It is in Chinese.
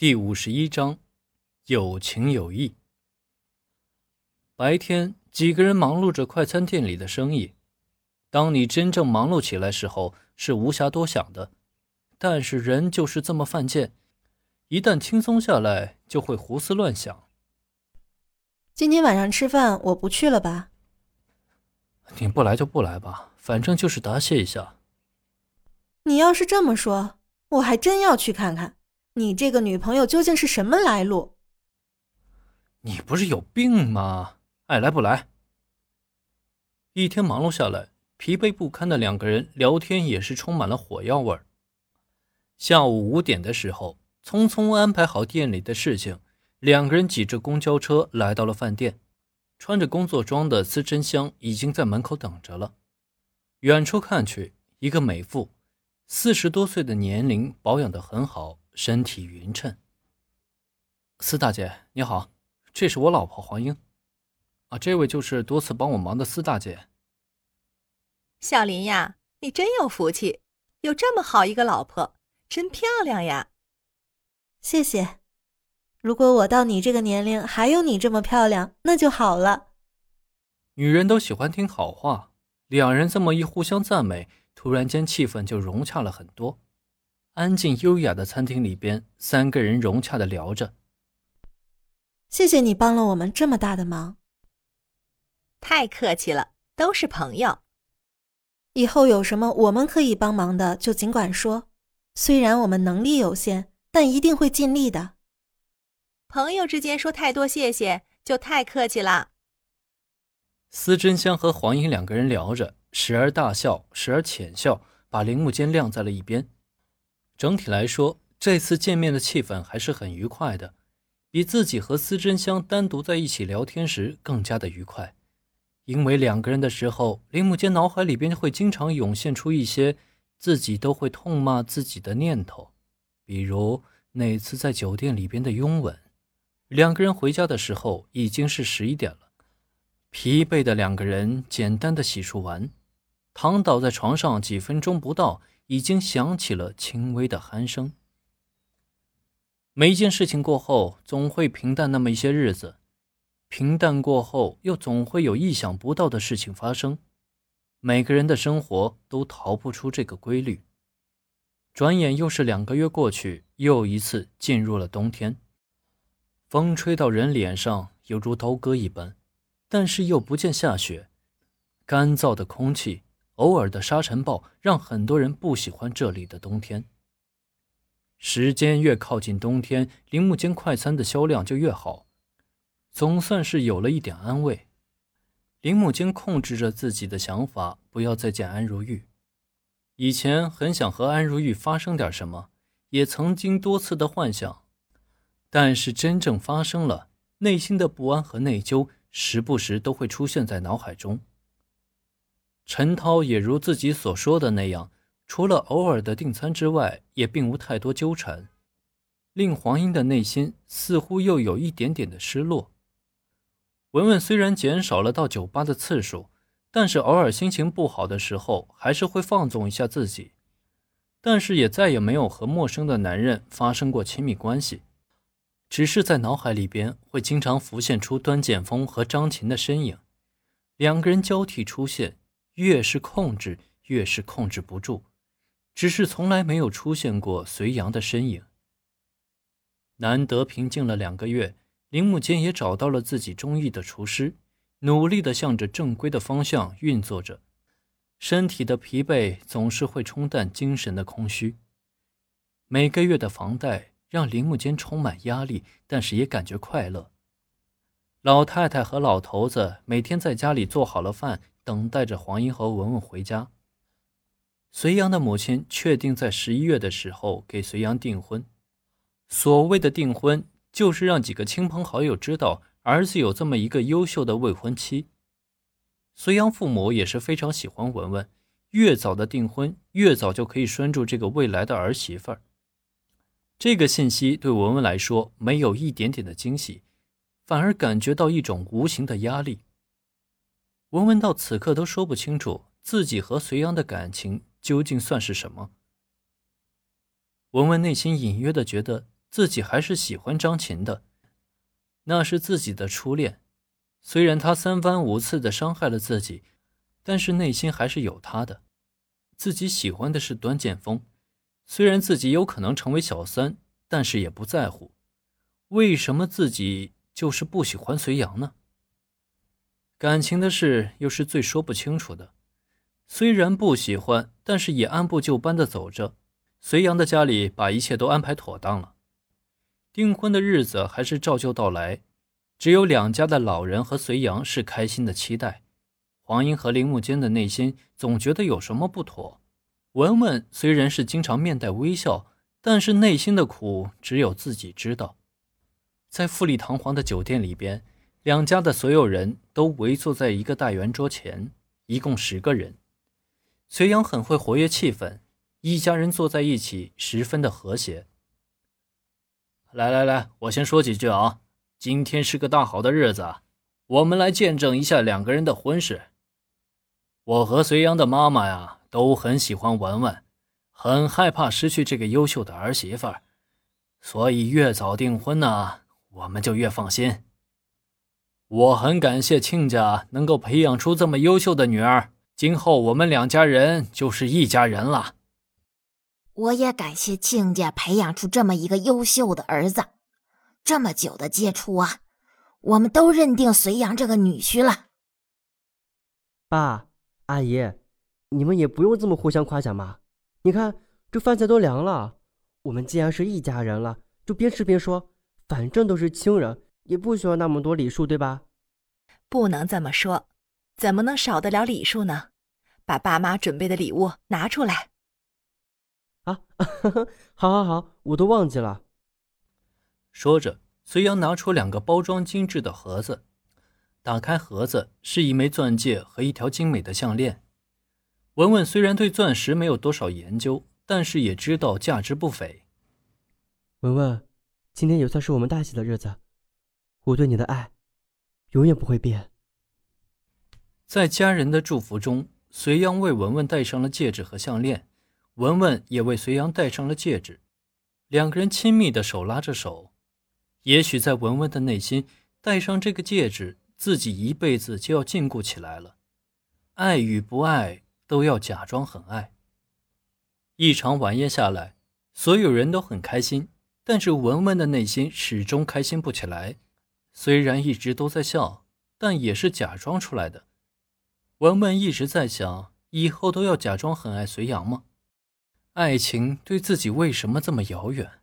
第五十一章，有情有义。白天，几个人忙碌着快餐店里的生意。当你真正忙碌起来时候，是无暇多想的。但是人就是这么犯贱，一旦轻松下来，就会胡思乱想。今天晚上吃饭我不去了吧？你不来就不来吧，反正就是答谢一下。你要是这么说，我还真要去看看。你这个女朋友究竟是什么来路？你不是有病吗？爱来不来。一天忙碌下来，疲惫不堪的两个人聊天也是充满了火药味儿。下午五点的时候，匆匆安排好店里的事情，两个人挤着公交车来到了饭店。穿着工作装的司真香已经在门口等着了。远处看去，一个美妇，四十多岁的年龄，保养的很好。身体匀称。司大姐你好，这是我老婆黄英，啊，这位就是多次帮我忙的司大姐。小林呀，你真有福气，有这么好一个老婆，真漂亮呀。谢谢。如果我到你这个年龄还有你这么漂亮，那就好了。女人都喜欢听好话，两人这么一互相赞美，突然间气氛就融洽了很多。安静优雅的餐厅里边，三个人融洽的聊着。谢谢你帮了我们这么大的忙。太客气了，都是朋友。以后有什么我们可以帮忙的，就尽管说。虽然我们能力有限，但一定会尽力的。朋友之间说太多谢谢，就太客气了。司真香和黄英两个人聊着，时而大笑，时而浅笑，把铃木间晾在了一边。整体来说，这次见面的气氛还是很愉快的，比自己和司真香单独在一起聊天时更加的愉快。因为两个人的时候，铃木间脑海里边会经常涌现出一些自己都会痛骂自己的念头，比如那次在酒店里边的拥吻。两个人回家的时候已经是十一点了，疲惫的两个人简单的洗漱完，躺倒在床上几分钟不到。已经响起了轻微的鼾声。每一件事情过后，总会平淡那么一些日子，平淡过后，又总会有意想不到的事情发生。每个人的生活都逃不出这个规律。转眼又是两个月过去，又一次进入了冬天。风吹到人脸上，犹如刀割一般，但是又不见下雪，干燥的空气。偶尔的沙尘暴让很多人不喜欢这里的冬天。时间越靠近冬天，铃木间快餐的销量就越好，总算是有了一点安慰。铃木间控制着自己的想法，不要再见安如玉。以前很想和安如玉发生点什么，也曾经多次的幻想，但是真正发生了，内心的不安和内疚时不时都会出现在脑海中。陈涛也如自己所说的那样，除了偶尔的订餐之外，也并无太多纠缠，令黄英的内心似乎又有一点点的失落。文文虽然减少了到酒吧的次数，但是偶尔心情不好的时候，还是会放纵一下自己，但是也再也没有和陌生的男人发生过亲密关系，只是在脑海里边会经常浮现出端剑锋和张琴的身影，两个人交替出现。越是控制，越是控制不住，只是从来没有出现过隋阳的身影。难得平静了两个月，铃木间也找到了自己中意的厨师，努力的向着正规的方向运作着。身体的疲惫总是会冲淡精神的空虚。每个月的房贷让铃木间充满压力，但是也感觉快乐。老太太和老头子每天在家里做好了饭。等待着黄英和文文回家。隋阳的母亲确定在十一月的时候给隋阳订婚。所谓的订婚，就是让几个亲朋好友知道儿子有这么一个优秀的未婚妻。隋阳父母也是非常喜欢文文，越早的订婚，越早就可以拴住这个未来的儿媳妇儿。这个信息对文文来说没有一点点的惊喜，反而感觉到一种无形的压力。文文到此刻都说不清楚自己和隋阳的感情究竟算是什么。文文内心隐约的觉得自己还是喜欢张琴的，那是自己的初恋。虽然他三番五次的伤害了自己，但是内心还是有他的。自己喜欢的是端剑锋，虽然自己有可能成为小三，但是也不在乎。为什么自己就是不喜欢隋阳呢？感情的事又是最说不清楚的。虽然不喜欢，但是也按部就班的走着。隋阳的家里把一切都安排妥当了，订婚的日子还是照旧到来。只有两家的老人和隋阳是开心的期待。黄英和林木间的内心总觉得有什么不妥。文文虽然是经常面带微笑，但是内心的苦只有自己知道。在富丽堂皇的酒店里边，两家的所有人都围坐在一个大圆桌前，一共十个人。隋阳很会活跃气氛，一家人坐在一起十分的和谐。来来来，我先说几句啊。今天是个大好的日子，我们来见证一下两个人的婚事。我和隋阳的妈妈呀，都很喜欢文文，很害怕失去这个优秀的儿媳妇儿，所以越早订婚呢，我们就越放心。我很感谢亲家能够培养出这么优秀的女儿。今后我们两家人就是一家人了。我也感谢亲家培养出这么一个优秀的儿子。这么久的接触啊，我们都认定隋阳这个女婿了。爸、阿姨，你们也不用这么互相夸奖嘛。你看这饭菜都凉了，我们既然是一家人了，就边吃边说。反正都是亲人，也不需要那么多礼数，对吧？不能这么说，怎么能少得了礼数呢？把爸妈准备的礼物拿出来。啊，好，好，好，我都忘记了。说着，隋阳拿出两个包装精致的盒子，打开盒子是一枚钻戒和一条精美的项链。文文虽然对钻石没有多少研究，但是也知道价值不菲。文文，今天也算是我们大喜的日子，我对你的爱永远不会变。在家人的祝福中。隋阳为文文戴上了戒指和项链，文文也为隋阳戴上了戒指，两个人亲密的手拉着手。也许在文文的内心，戴上这个戒指，自己一辈子就要禁锢起来了。爱与不爱都要假装很爱。一场晚宴下来，所有人都很开心，但是文文的内心始终开心不起来。虽然一直都在笑，但也是假装出来的。文文一直在想，以后都要假装很爱隋阳吗？爱情对自己为什么这么遥远？